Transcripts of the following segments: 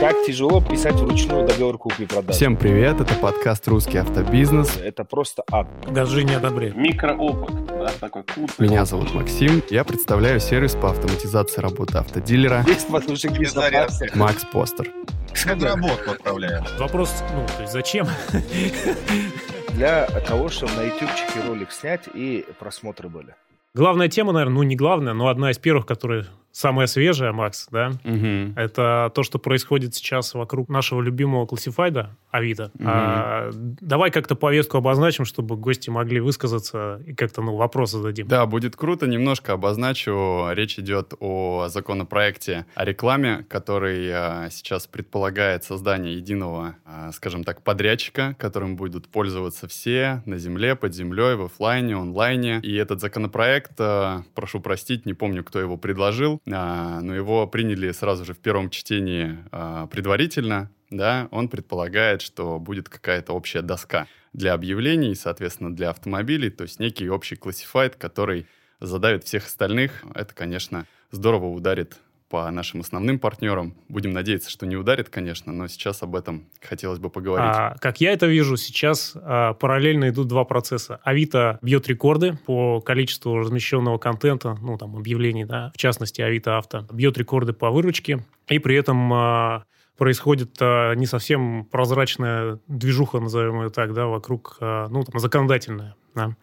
Как тяжело писать вручную договор купли-продажи. Всем привет, это подкаст «Русский автобизнес». Это просто ад. Газжи не одобряет. Микроопыт, да, такой курс. Меня зовут Максим, я представляю сервис по автоматизации работы автодилера Есть подушек безопасности. Макс Постер. Подработку отправляем. Вопрос, ну, то есть зачем? Для того, чтобы на ютубчике ролик снять и просмотры были. Главная тема, наверное, ну не главная, но одна из первых, которая самая свежая, Макс, да, Мгм. это то, что происходит сейчас вокруг нашего любимого классифайда Авито. А, давай как-то повестку обозначим, чтобы гости могли высказаться и как-то, ну, вопрос зададим. Да, будет круто. Немножко обозначу. Речь идет о законопроекте о рекламе, который а, сейчас предполагает создание единого, а, скажем так, подрядчика, которым будут пользоваться все на земле, под землей, в оффлайне, онлайне. И этот законопроект, а, прошу простить, не помню, кто его предложил, а, но его приняли сразу же в первом чтении а, предварительно. Да, он предполагает, что будет какая-то общая доска для объявлений, соответственно, для автомобилей, то есть некий общий классифайт, который задавит всех остальных. Это, конечно, здорово ударит по нашим основным партнерам. Будем надеяться, что не ударит, конечно, но сейчас об этом хотелось бы поговорить. А, как я это вижу, сейчас а, параллельно идут два процесса. Авито бьет рекорды по количеству размещенного контента, ну, там, объявлений, да, в частности, Авито Авто, бьет рекорды по выручке, и при этом а, происходит а, не совсем прозрачная движуха, назовем ее так, да, вокруг, а, ну, там, законодательная, да.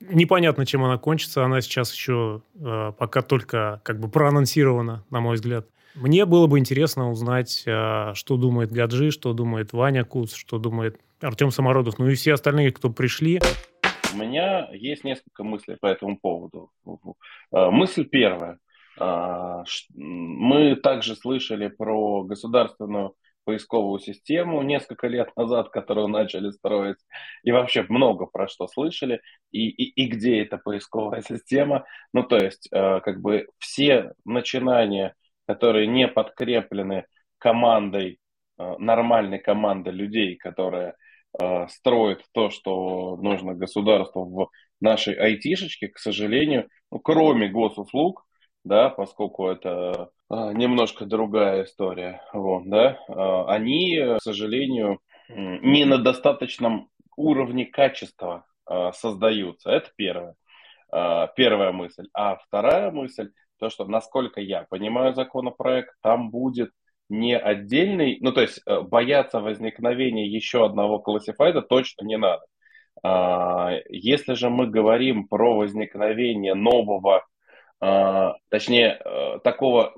Непонятно, чем она кончится. Она сейчас еще э, пока только как бы проанонсирована, на мой взгляд. Мне было бы интересно узнать, э, что думает Гаджи, что думает Ваня Куц, что думает Артем Самородов, ну и все остальные, кто пришли. У меня есть несколько мыслей по этому поводу. Э, Мысль первая. Ш- Мы также слышали про государственную поисковую систему несколько лет назад, которую начали строить, и вообще много про что слышали, и, и, и где эта поисковая система. Ну, то есть, э, как бы все начинания, которые не подкреплены командой, э, нормальной командой людей, которая э, строит то, что нужно государству в нашей айтишечке, к сожалению, ну, кроме госуслуг, да, поскольку это а, немножко другая история, вот, да, а, они, к сожалению, не на достаточном уровне качества а, создаются. Это первое. Первая мысль. А вторая мысль, то, что, насколько я понимаю законопроект, там будет не отдельный, ну, то есть э, бояться возникновения еще одного классифайда точно не надо. Если же мы говорим про возникновение нового точнее, э, такого,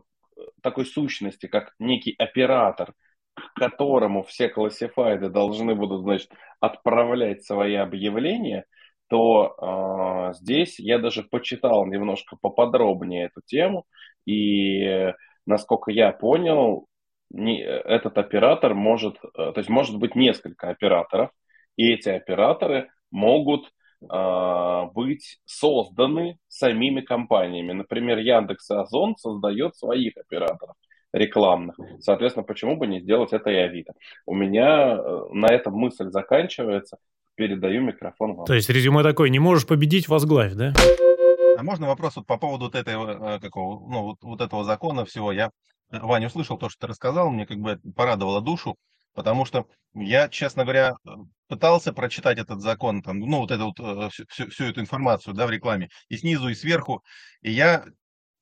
такой сущности, как некий оператор, к которому все классифайды должны будут, значит, отправлять свои объявления, то а, здесь я даже почитал немножко поподробнее эту тему, и э, насколько я понял, не- этот оператор может, э, то есть может быть несколько операторов, и эти операторы могут а, быть созданы самими компаниями. Например, Яндекс и Озон создает своих операторов рекламных. Соответственно, почему бы не сделать это и Авито? У меня э, на этом мысль заканчивается. Передаю микрофон вам. То есть резюме такое, не можешь победить, возглавь, да? А можно вопрос вот по поводу вот этого, э, какого, ну, вот, вот этого закона всего? Я, э, Ваня, услышал то, что ты рассказал, мне как бы порадовало душу, потому что я, честно говоря, э, пытался прочитать этот закон, там, ну, вот эту вот, э, всю, всю- всю эту информацию, да, в рекламе, и снизу, и сверху, и я,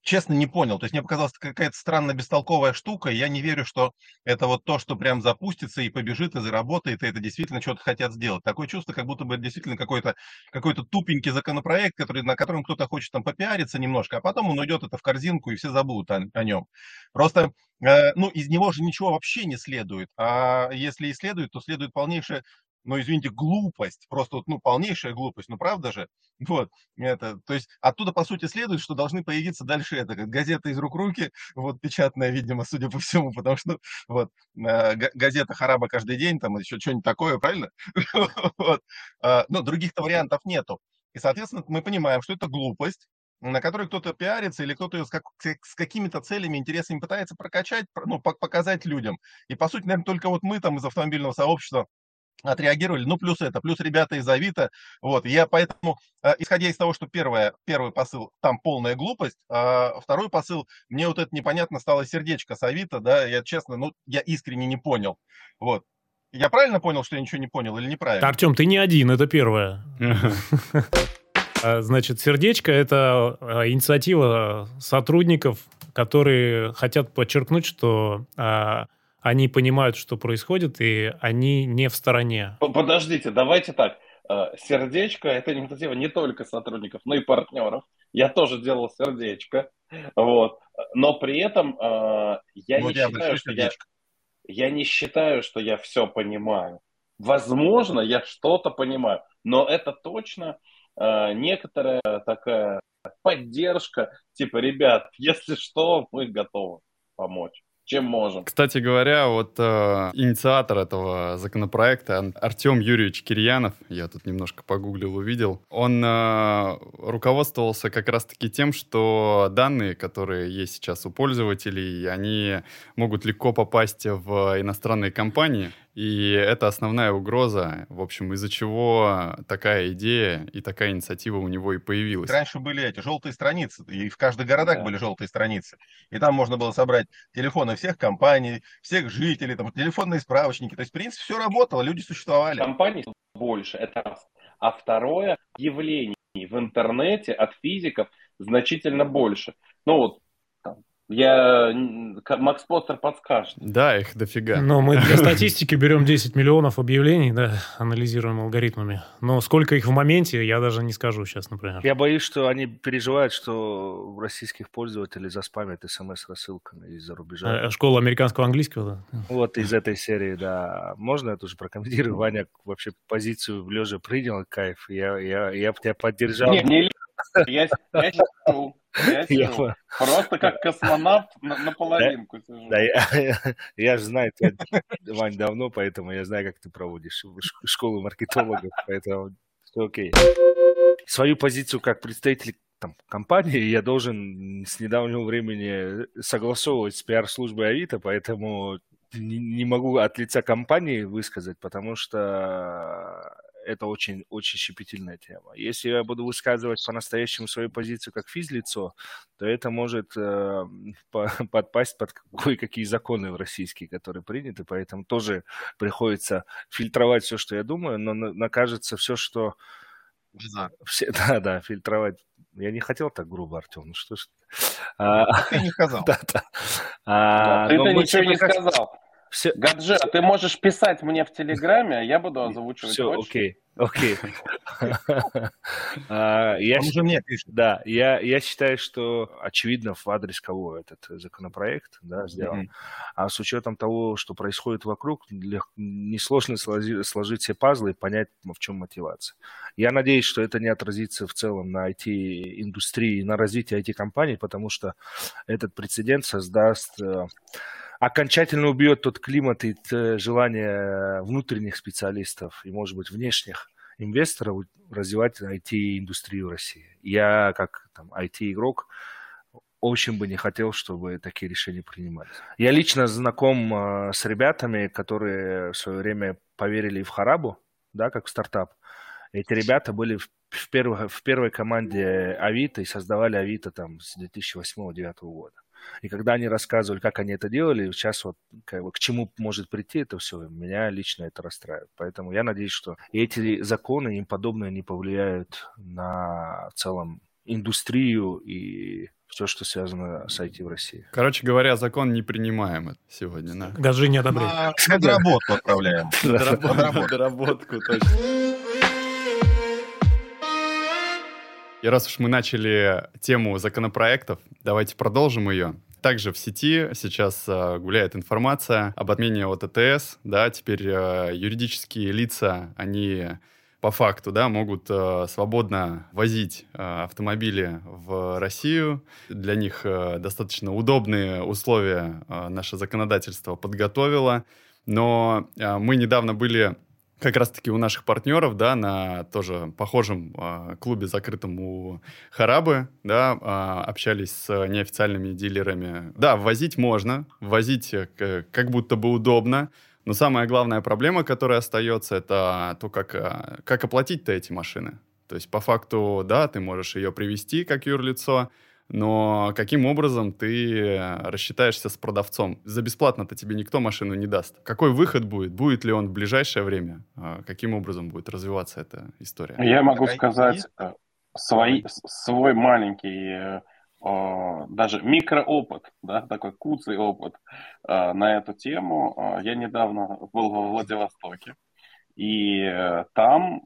честно, не понял. То есть мне показалась какая-то странно бестолковая штука, и я не верю, что это вот то, что прям запустится и побежит, и заработает, и это действительно что-то хотят сделать. Такое чувство, как будто бы это действительно какой-то какой-то тупенький законопроект, который, на котором кто-то хочет там попиариться немножко, а потом он уйдет это в корзинку, и все забудут о, о нем. Просто, э, ну, из него же ничего вообще не следует. А если и следует, то следует полнейшая, ну, извините, глупость. Просто вот, ну, полнейшая глупость. Ну, правда же? Вот. Это, то есть оттуда, по сути, следует, что должны появиться дальше это, как газета из рук руки, вот, печатная, видимо, судя по всему, потому что, вот, э, га- газета Хараба каждый день, там еще что-нибудь такое, правильно? Вот. А, Ну, других-то вариантов нету. И, соответственно, мы понимаем, что это глупость, на которой кто-то пиарится или кто-то ее с, как- с какими-то целями, интересами пытается прокачать, про- ну, пок- показать людям. И, по сути, наверное, только вот мы там из автомобильного сообщества отреагировали. Ну, плюс это, плюс ребята из Авито. Вот, я поэтому, э, исходя из того, что первое, первый посыл, там полная глупость, а второй посыл, мне вот это непонятно стало сердечко с Авито, да, я честно, ну, я искренне не понял. Вот. Я правильно понял, что я ничего не понял или неправильно? Артем, ты не один, это первое. А, значит, сердечко – это а, инициатива сотрудников, которые хотят подчеркнуть, что они понимают, что происходит, и они не в стороне. Подождите, давайте так. Э, сердечко – это инициатива не только сотрудников, но и партнеров. Я тоже делал сердечко. Вот. Но при этом э, я ну, не считаю, что я, я не считаю, что я все понимаю. Возможно, я что-то понимаю, но это точно э, некоторая такая поддержка, типа, ребят, если что, мы готовы помочь чем можем. Кстати говоря, вот э, инициатор этого законопроекта Артем Юрьевич Кирьянов, я тут немножко погуглил, увидел, он э, руководствовался как раз-таки тем, что данные, которые есть сейчас у пользователей, они могут легко попасть в иностранные компании, и это основная угроза, в общем, из-за чего такая идея и такая инициатива у него и появилась. Раньше были эти желтые страницы, и в каждых городах да. были желтые страницы. И там можно было собрать телефоны всех компаний, всех жителей, там, телефонные справочники. То есть, в принципе, все работало, люди существовали. Компаний больше, это раз. А второе, явлений в интернете от физиков значительно больше. Ну вот, я... Макс Поттер подскажет. Да, их дофига. Но мы для статистики берем 10 миллионов объявлений, да, анализируем алгоритмами. Но сколько их в моменте, я даже не скажу сейчас, например. Я боюсь, что они переживают, что российских пользователей заспамят смс-рассылками из-за рубежа. Э, школа американского английского, да? Вот из этой серии, да. Можно я тоже прокомментирую? Ваня вообще позицию в лежа принял, кайф. Я, я, я тебя поддержал. Не, не я, я я сижу. Просто как космонавт на, на половинку да, сижу. Да, я, я, же знаю тебя, Вань, давно, поэтому я знаю, как ты проводишь школу маркетологов, поэтому все окей. Свою позицию как представитель там, компании я должен с недавнего времени согласовывать с пиар-службой Авито, поэтому не, не могу от лица компании высказать, потому что это очень, очень щепетильная тема. Если я буду высказывать по-настоящему свою позицию как физлицо, то это может э, по, подпасть под кое-какие законы в российские, которые приняты, поэтому тоже приходится фильтровать все, что я думаю, но накажется все, что... Да. Все, да, да, фильтровать. Я не хотел так грубо, Артем, ну что ж. А, ты не сказал. Да, да. А, ты ничего не сказал. Все... Гадже, ты можешь писать мне в Телеграме, а я буду озвучивать. Все, окей, окей. А, я уже мне пишет. Да, я считаю, что очевидно в адрес кого этот законопроект да, сделан. А с учетом того, что происходит вокруг, несложно сложить все пазлы и понять, в чем мотивация. Я надеюсь, что это не отразится в целом на IT-индустрии, на развитии IT-компаний, потому что этот прецедент создаст э, окончательно убьет тот климат и желание внутренних специалистов и, может быть, внешних инвесторов развивать IT-индустрию России. Я, как там, IT-игрок, очень бы не хотел, чтобы такие решения принимались. Я лично знаком э, с ребятами, которые в свое время поверили в Харабу, да, как в стартап. Эти ребята были в, в, первой, в первой команде Авито и создавали Авито там с 2008-2009 года. И когда они рассказывали, как они это делали, сейчас вот как бы, к чему может прийти это все, меня лично это расстраивает. Поэтому я надеюсь, что эти законы и им подобные не повлияют на в целом индустрию и все, что связано с IT в России. Короче говоря, закон не принимаем сегодня. Да? Гази не одобряем. На доработку отправляем. Доработку, точно. И раз уж мы начали тему законопроектов, давайте продолжим ее. Также в сети сейчас э, гуляет информация об отмене ОТТС. Да, теперь э, юридические лица, они по факту, да, могут э, свободно возить э, автомобили в Россию. Для них э, достаточно удобные условия э, наше законодательство подготовило. Но э, мы недавно были как раз-таки у наших партнеров, да, на тоже похожем э, клубе закрытом у Харабы, да, э, общались с неофициальными дилерами. Да, ввозить можно, ввозить э, как будто бы удобно, Но самая главная проблема, которая остается, это то, как, э, как оплатить-то эти машины. То есть, по факту, да, ты можешь ее привести как юрлицо, но каким образом ты рассчитаешься с продавцом? За бесплатно-то тебе никто машину не даст. Какой выход будет? Будет ли он в ближайшее время? А каким образом будет развиваться эта история? Я могу сказать э, свой, свой маленький э, даже микроопыт, да, такой куцый опыт э, на эту тему. Я недавно был во Владивостоке, и там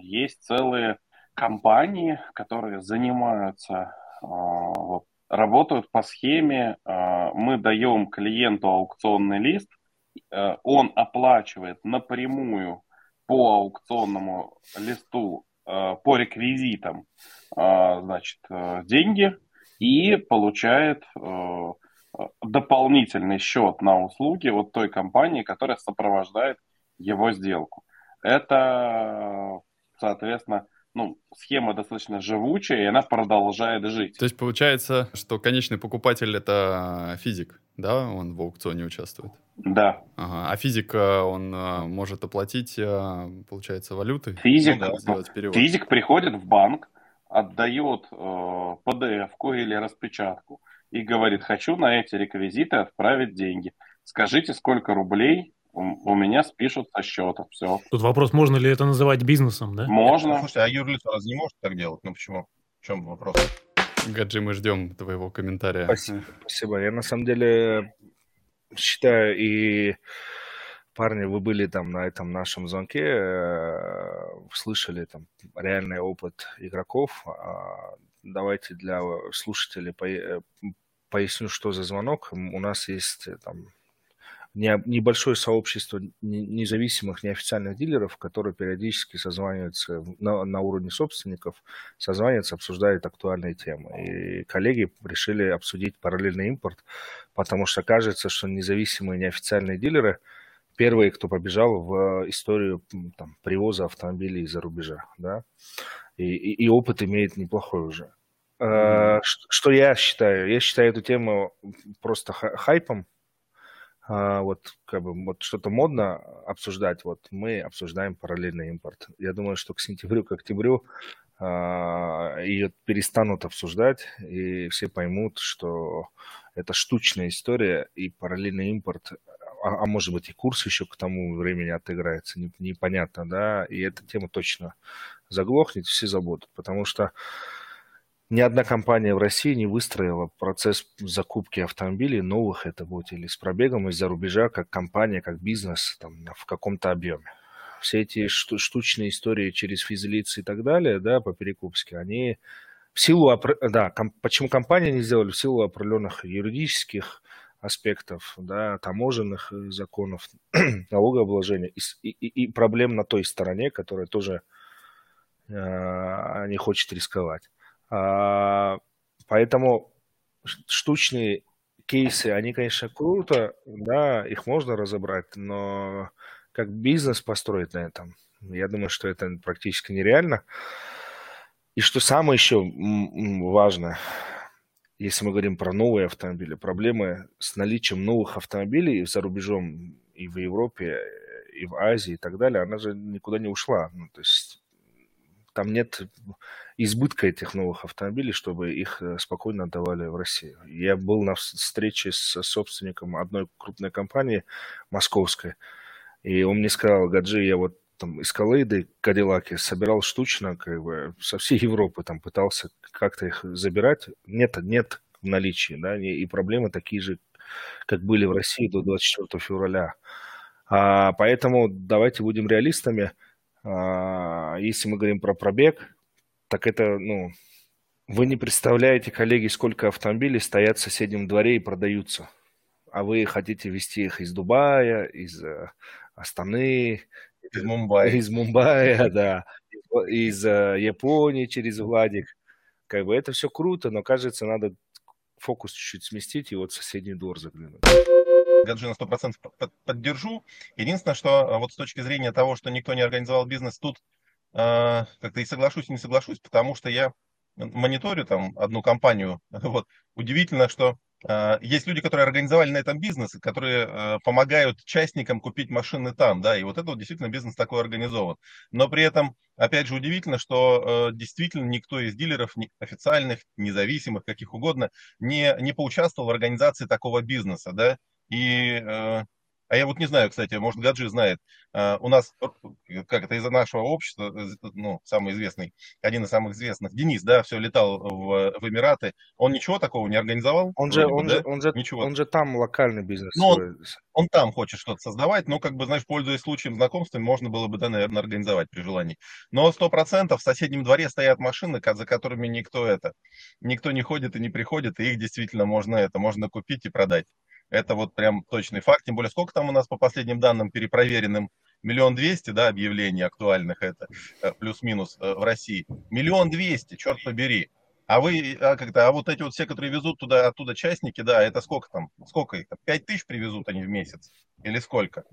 есть целые компании, которые занимаются а, работают по схеме, а, мы даем клиенту аукционный лист, э, он оплачивает напрямую по аукционному листу, э, по реквизитам, а, значит, э, деньги и получает дополнительный счет на услуги от той компании, которая сопровождает его сделку. Это, соответственно, ну, схема достаточно живучая, и она продолжает жить. То есть получается, что конечный покупатель это физик, да, он в аукционе участвует? Да. Ага. А физик, э, он э, может оплатить, э, получается, валютой? Физик, ну, да, физик приходит в банк, отдает э, PDF-ку или распечатку и говорит, хочу на эти реквизиты отправить деньги. Скажите, сколько рублей у, меня спишут со счета, все. Тут вопрос, можно ли это называть бизнесом, да? Можно. Слушай, а юрлицо разве не может так делать? Ну почему? В чем вопрос? Гаджи, мы ждем твоего комментария. Спасибо, спасибо. Я на самом деле считаю, и парни, вы были там на этом нашем звонке, э, слышали там реальный опыт игроков. А давайте для слушателей э, поясню, что за звонок. У нас есть там небольшое сообщество независимых неофициальных дилеров, которые периодически созваниваются на, на уровне собственников, созваниваются, обсуждают актуальные темы. И коллеги решили обсудить параллельный импорт, потому что кажется, что независимые неофициальные дилеры первые, кто побежал в историю там, привоза автомобилей из-за рубежа, да, и, и, и опыт имеет неплохой уже. Mm-hmm. Что я считаю? Я считаю эту тему просто хайпом, вот как бы вот что-то модно обсуждать, вот мы обсуждаем параллельный импорт. Я думаю, что к сентябрю, к октябрю а, ее перестанут обсуждать, и все поймут, что это штучная история, и параллельный импорт, а, а может быть и курс еще к тому времени отыграется, непонятно, да, и эта тема точно заглохнет, все забудут, потому что ни одна компания в России не выстроила процесс закупки автомобилей новых, это будет или с пробегом из-за рубежа, как компания, как бизнес там, в каком-то объеме. Все эти штучные истории через физлиц и так далее, да, по перекупске, они в силу, да, ком, почему компании не сделали? В силу определенных юридических аспектов, да, таможенных э, законов, налогообложения и, и, и проблем на той стороне, которая тоже э, не хочет рисковать. А, поэтому штучные кейсы, они, конечно, круто, да, их можно разобрать, но как бизнес построить на этом, я думаю, что это практически нереально. И что самое еще важное, если мы говорим про новые автомобили, проблемы с наличием новых автомобилей за рубежом и в Европе, и в Азии и так далее, она же никуда не ушла. Ну, то есть там нет избытка этих новых автомобилей, чтобы их э, спокойно отдавали в Россию. Я был на встрече с собственником одной крупной компании московской, и он мне сказал, Гаджи, я вот там эскалейды, кадиллаки собирал штучно, как бы со всей Европы там пытался как-то их забирать. Нет, нет в наличии, да, и проблемы такие же, как были в России до 24 февраля. А, поэтому давайте будем реалистами – а, если мы говорим про пробег, так это, ну, вы не представляете, коллеги, сколько автомобилей стоят в соседнем дворе и продаются. А вы хотите вести их из Дубая, из э, Астаны, из Мумбаи. Из Мумбаи, да. Из э, Японии через Владик. Как бы это все круто, но кажется, надо фокус чуть-чуть сместить и вот в соседний двор заглянуть. Гаджи на 100% поддержу. Единственное, что а, вот с точки зрения того, что никто не организовал бизнес, тут э, как-то и соглашусь, и не соглашусь, потому что я мониторю там одну компанию. Вот. Удивительно, что Э, есть люди, которые организовали на этом бизнес, которые э, помогают частникам купить машины там, да, и вот это вот действительно бизнес такой организован. Но при этом, опять же, удивительно, что э, действительно никто из дилеров, официальных, независимых, каких угодно, не, не поучаствовал в организации такого бизнеса, да, и а я вот не знаю, кстати, может, Гаджи знает. А, у нас, как это, из-за нашего общества, ну, самый известный, один из самых известных, Денис, да, все летал в, в Эмираты. Он ничего такого не организовал? Он же, он, да? же, он, же, ничего. он же там локальный бизнес. Ну, он, он там хочет что-то создавать, но, как бы, знаешь, пользуясь случаем знакомства, можно было бы, да, наверное, организовать при желании. Но сто процентов в соседнем дворе стоят машины, за которыми никто это, никто не ходит и не приходит, и их действительно можно это, можно купить и продать. Это вот прям точный факт. Тем более, сколько там у нас по последним данным перепроверенным? Миллион двести, да, объявлений актуальных это, э, плюс-минус э, в России. Миллион двести, черт побери. А вы, а, когда, а вот эти вот все, которые везут туда, оттуда частники, да, это сколько там? Сколько их? Пять тысяч привезут они в месяц? Или сколько?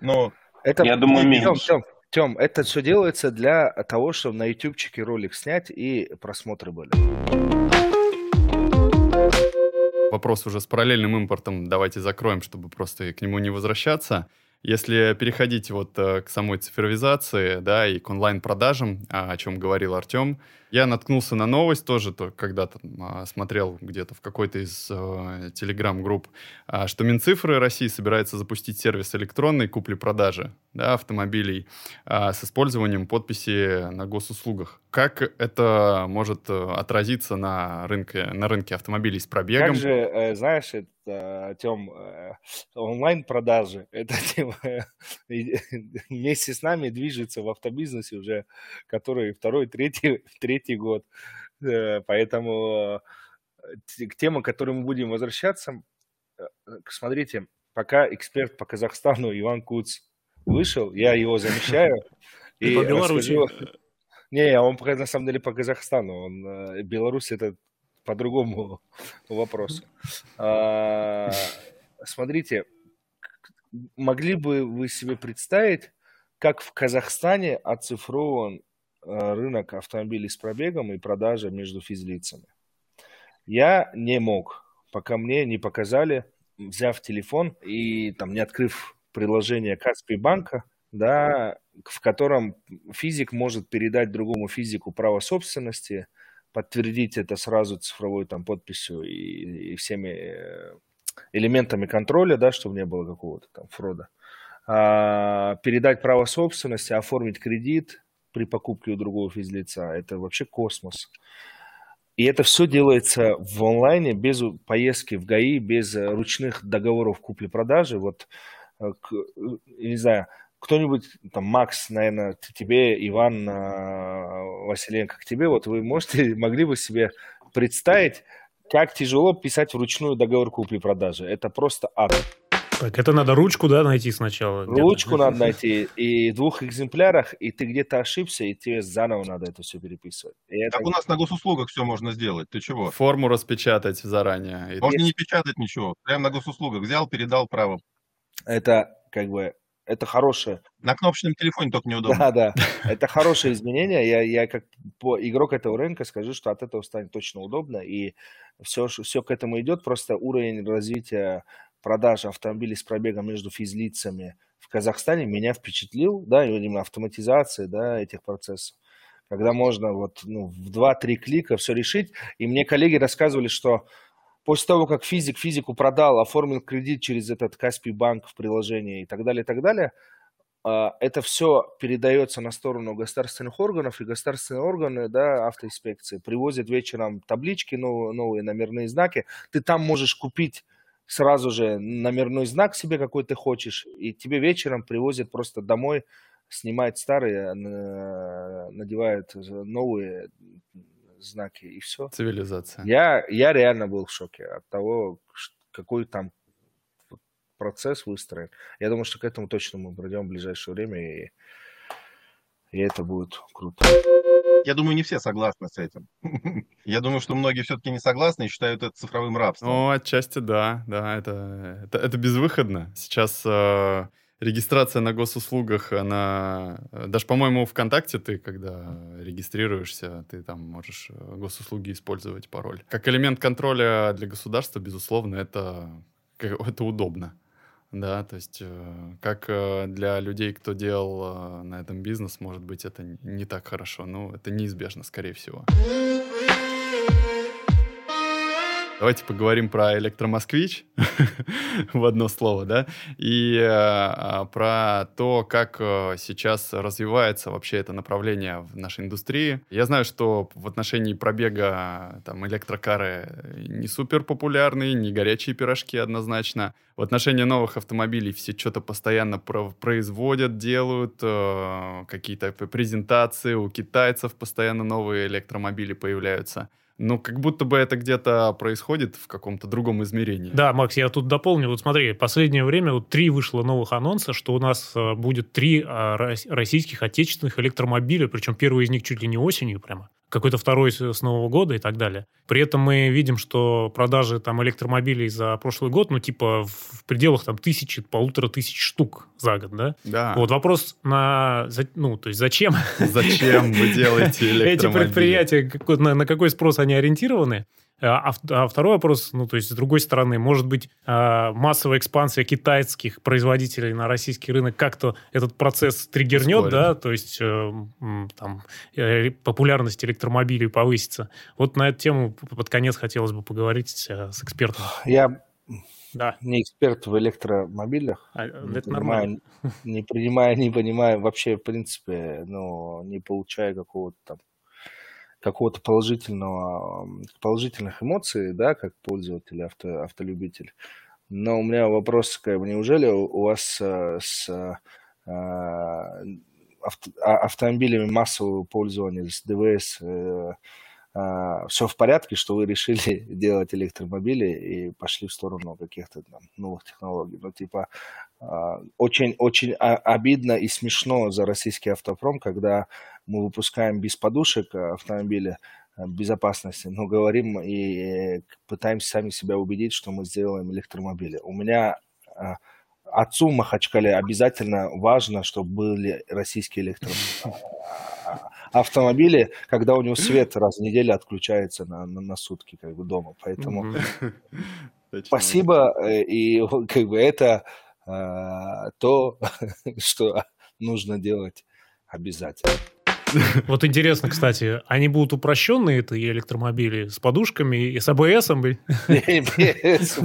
Ну, это, я думаю, меньше. Тем, Тем, это все делается для того, чтобы на ютубчике ролик снять и просмотры были вопрос уже с параллельным импортом давайте закроем, чтобы просто к нему не возвращаться. Если переходить вот э, к самой цифровизации, да, и к онлайн-продажам, о чем говорил Артем, я наткнулся на новость тоже, то, когда-то а, смотрел где-то в какой-то из э, телеграм-групп, а, что Минцифры России собирается запустить сервис электронной купли-продажи да, автомобилей а, с использованием подписи на госуслугах. Как это может э, отразиться на рынке, на рынке автомобилей с пробегом? Как же, э, знаешь, это, Тем, э, онлайн-продажи, это тема, вместе с нами движется в автобизнесе уже, который второй, третий, третий год. Поэтому к темам, к которым мы будем возвращаться, смотрите, пока эксперт по Казахстану Иван Куц вышел, я его замещаю. И по Беларуси. Не, он пока на самом деле по Казахстану. Он, Беларусь это по другому вопросу. А, смотрите, могли бы вы себе представить, как в Казахстане оцифрован Э, рынок автомобилей с пробегом и продажа между физлицами. Я не мог, пока мне не показали, взяв телефон и там не открыв приложение Каспий банка, да, в котором физик может передать другому физику право собственности, подтвердить это сразу цифровой там подписью и, и всеми э, элементами контроля, да, чтобы не было какого-то там фрода, а, передать право собственности, оформить кредит, при покупке у другого физлица. Это вообще космос. И это все делается в онлайне, без поездки в ГАИ, без э, ручных договоров купли-продажи. Вот, э, не знаю, кто-нибудь, там, Макс, наверное, тебе, Иван э, Василенко, к тебе, вот вы можете, могли бы себе представить, как тяжело писать вручную договор купли-продажи. Это просто ад. Так, это надо ручку, да, найти сначала? Ручку надо найти, и в двух экземплярах, и ты где-то ошибся, и тебе заново надо это все переписывать. И так это... у нас на госуслугах все можно сделать, ты чего? Форму распечатать заранее. Можно Есть... не печатать ничего, прямо на госуслугах взял, передал право. Это как бы это хорошее. На кнопочном телефоне только неудобно. Да, да. Это хорошее изменение. Я, я как по игрок этого рынка скажу, что от этого станет точно удобно. И все, все к этому идет. Просто уровень развития продажи автомобилей с пробегом между физлицами в Казахстане меня впечатлил, да, именно автоматизация, да, этих процессов, когда можно вот ну, в 2-3 клика все решить. И мне коллеги рассказывали, что после того, как физик физику продал, оформил кредит через этот Каспий банк в приложении и так далее, и так далее, а, это все передается на сторону государственных органов, и государственные органы, да, автоинспекции, привозят вечером таблички, новые, новые номерные знаки. Ты там можешь купить сразу же номерной знак себе, какой ты хочешь, и тебе вечером привозят просто домой, снимают старые, надевают новые знаки, и все. Цивилизация. Я, я реально был в шоке от того, какой там процесс выстроен. Я думаю, что к этому точно мы придем в ближайшее время, и, и это будет круто. Я думаю, не все согласны с этим. Я думаю, что многие все-таки не согласны и считают это цифровым рабством. Ну, отчасти да, да, это, это, это безвыходно. Сейчас э, регистрация на госуслугах, она... Даже, по-моему, ВКонтакте ты, когда регистрируешься, ты там можешь э, госуслуги использовать пароль. Как элемент контроля для государства, безусловно, это, это удобно. Да, то есть э, как э, для людей, кто делал на этом бизнес, может быть, это не так хорошо, но это неизбежно, скорее всего. Давайте поговорим про электромосквич в одно слово, да, и э, про то, как э, сейчас развивается вообще это направление в нашей индустрии. Я знаю, что в отношении пробега там электрокары не супер популярные, не горячие пирожки однозначно. В отношении новых автомобилей все что-то постоянно производят, делают, э, какие-то презентации, у китайцев постоянно новые электромобили появляются. Но как будто бы это где-то происходит в каком-то другом измерении. Да, Макс, я тут дополню. Вот смотри, последнее время вот три вышло новых анонса, что у нас э, будет три э, российских отечественных электромобиля, причем первый из них чуть ли не осенью прямо какой-то второй с Нового года и так далее. При этом мы видим, что продажи там электромобилей за прошлый год, ну, типа в пределах там тысячи, полутора тысяч штук за год, да? Да. Вот вопрос на, ну, то есть зачем? Зачем вы делаете электромобили? Эти предприятия, на, какой спрос они ориентированы? А, а второй вопрос, ну, то есть, с другой стороны, может быть, а, массовая экспансия китайских производителей на российский рынок как-то этот процесс триггернет, Ускорит. да, то есть, э, там, э, популярность электромобилей повысится. Вот на эту тему под конец хотелось бы поговорить э, с экспертом. Я да. не эксперт в электромобилях. А, не это понимаю, нормально. Не принимаю, не понимаю вообще, в принципе, ну, не получая какого-то там какого-то положительного, положительных эмоций, да, как пользователь, авто, автолюбитель. Но у меня вопрос, как неужели у вас э, с а, авто, а, автомобилями массового пользования, с ДВС, э, а, все в порядке, что вы решили делать электромобили и пошли в сторону каких-то там новых технологий. Ну, типа, очень-очень обидно и смешно за российский автопром, когда мы выпускаем без подушек автомобиля э, безопасности, но говорим и пытаемся сами себя убедить, что мы сделаем электромобили. У меня э, отцу в Махачкале обязательно важно, чтобы были российские электромобили, когда у него свет раз в неделю отключается на, на, на сутки как бы дома. Поэтому спасибо. Э, и как бы это то, что нужно делать обязательно. Вот интересно, кстати, они будут упрощенные, это и электромобили, с подушками и с АБС? Без,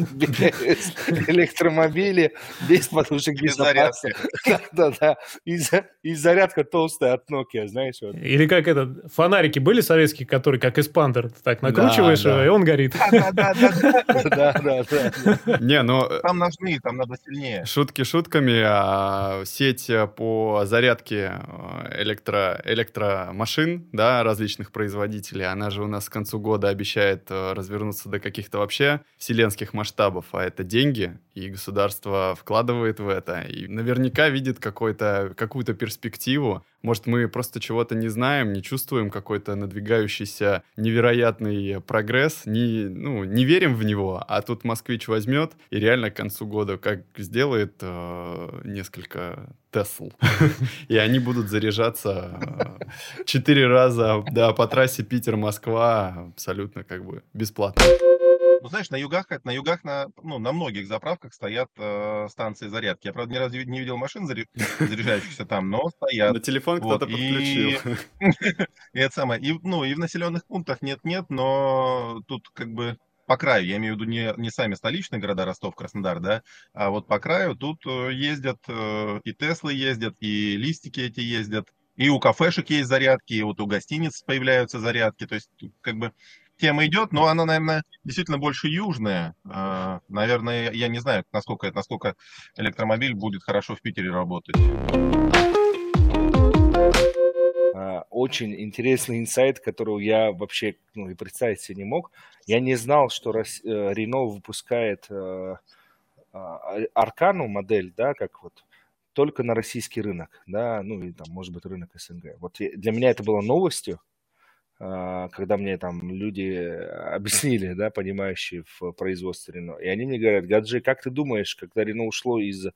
электромобили, без подушек, без зарядки. Да, да, и зарядка толстая от Nokia, знаешь. Или как это, фонарики были советские, которые как эспандер, так накручиваешь, и он горит. Да, да, да. Не, но... Там нужны, там надо сильнее. Шутки шутками, а сеть по зарядке э, электро электромашин, да, различных производителей, она же у нас к концу года обещает э, развернуться до каких-то вообще вселенских масштабов, а это деньги, и государство вкладывает в это, и наверняка видит какую-то перспективу. Может, мы просто чего-то не знаем, не чувствуем какой-то надвигающийся невероятный прогресс, не, ну, не верим в него, а тут москвич возьмет и реально к концу года как сделает э, несколько Тесл. И они будут заряжаться э, четыре раза да, по трассе Питер-Москва абсолютно как бы бесплатно. Ну, знаешь, на югах, на югах, на, ну, на многих заправках стоят э, станции зарядки. Я, правда, ни разу не видел машин заряжающихся там, но стоят. На телефон кто-то подключил. И это самое. И, ну, и в населенных пунктах нет-нет, но тут как бы по краю, я имею в виду не, не сами столичные города Ростов, Краснодар, да, а вот по краю тут э, ездят э, и Теслы ездят, и листики эти ездят, и у кафешек есть зарядки, и вот у гостиниц появляются зарядки, то есть как бы тема идет, но она, наверное, действительно больше южная. А, наверное, я не знаю, насколько, насколько электромобиль будет хорошо в Питере работать. А, очень интересный инсайт, которого я вообще ну, и представить себе не мог. Я не знал, что Рено э, выпускает э, а, Аркану модель, да, как вот только на российский рынок, да, ну и там, может быть, рынок СНГ. Вот для меня это было новостью, когда мне там люди объяснили, да, понимающие в производстве Рено. И они мне говорят, Гаджи, как ты думаешь, когда Рено ушло из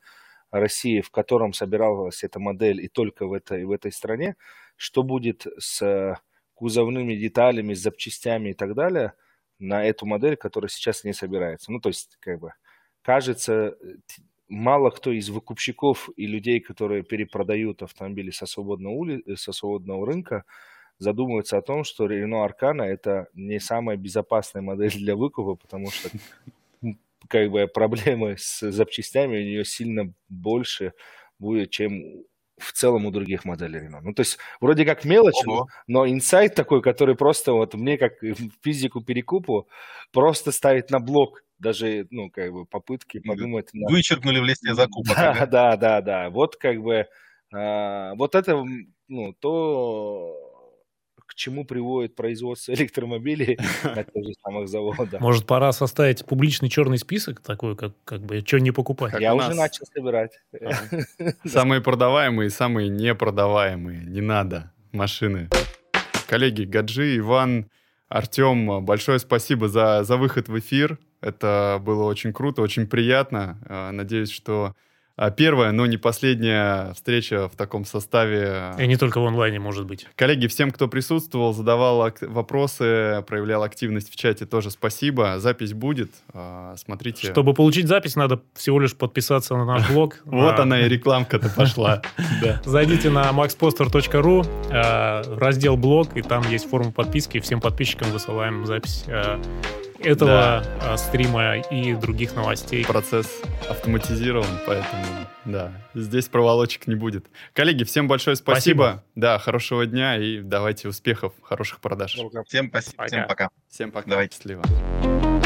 России, в котором собиралась эта модель и только в этой, в этой стране, что будет с кузовными деталями, с запчастями и так далее на эту модель, которая сейчас не собирается. Ну, то есть, как бы, кажется, мало кто из выкупщиков и людей, которые перепродают автомобили со свободного, ули... со свободного рынка, задумываются о том, что Renault Arcana это не самая безопасная модель для выкупа, потому что как бы проблемы с запчастями у нее сильно больше будет, чем в целом у других моделей Renault. Ну, то есть, вроде как мелочь, Ого. но инсайт такой, который просто вот мне, как физику перекупу, просто ставит на блок даже, ну, как бы попытки подумать... На... Вычеркнули в листе закупок. Да, да, да, да. Вот как бы, а, вот это, ну, то к чему приводит производство электромобилей на тех же самых заводах. Может, пора составить публичный черный список такой, как, как бы, что не покупать? Я уже начал собирать. Самые продаваемые, самые непродаваемые. Не надо машины. Коллеги, Гаджи, Иван, Артем, большое спасибо за, за выход в эфир. Это было очень круто, очень приятно. А, надеюсь, что первая, но не последняя встреча в таком составе. И не только в онлайне, может быть. Коллеги, всем, кто присутствовал, задавал вопросы, проявлял активность в чате, тоже спасибо. Запись будет. А, смотрите. Чтобы получить запись, надо всего лишь подписаться на наш блог. Вот она и рекламка-то пошла. Зайдите на maxposter.ru, а, раздел блог, и там есть форма подписки. Всем подписчикам высылаем запись этого да. стрима и других новостей. Процесс автоматизирован, поэтому да, здесь проволочек не будет. Коллеги, всем большое спасибо. спасибо. Да, хорошего дня и давайте успехов, хороших продаж. Всем спасибо. Пока. Всем пока. Всем пока. Давайте. Счастливо.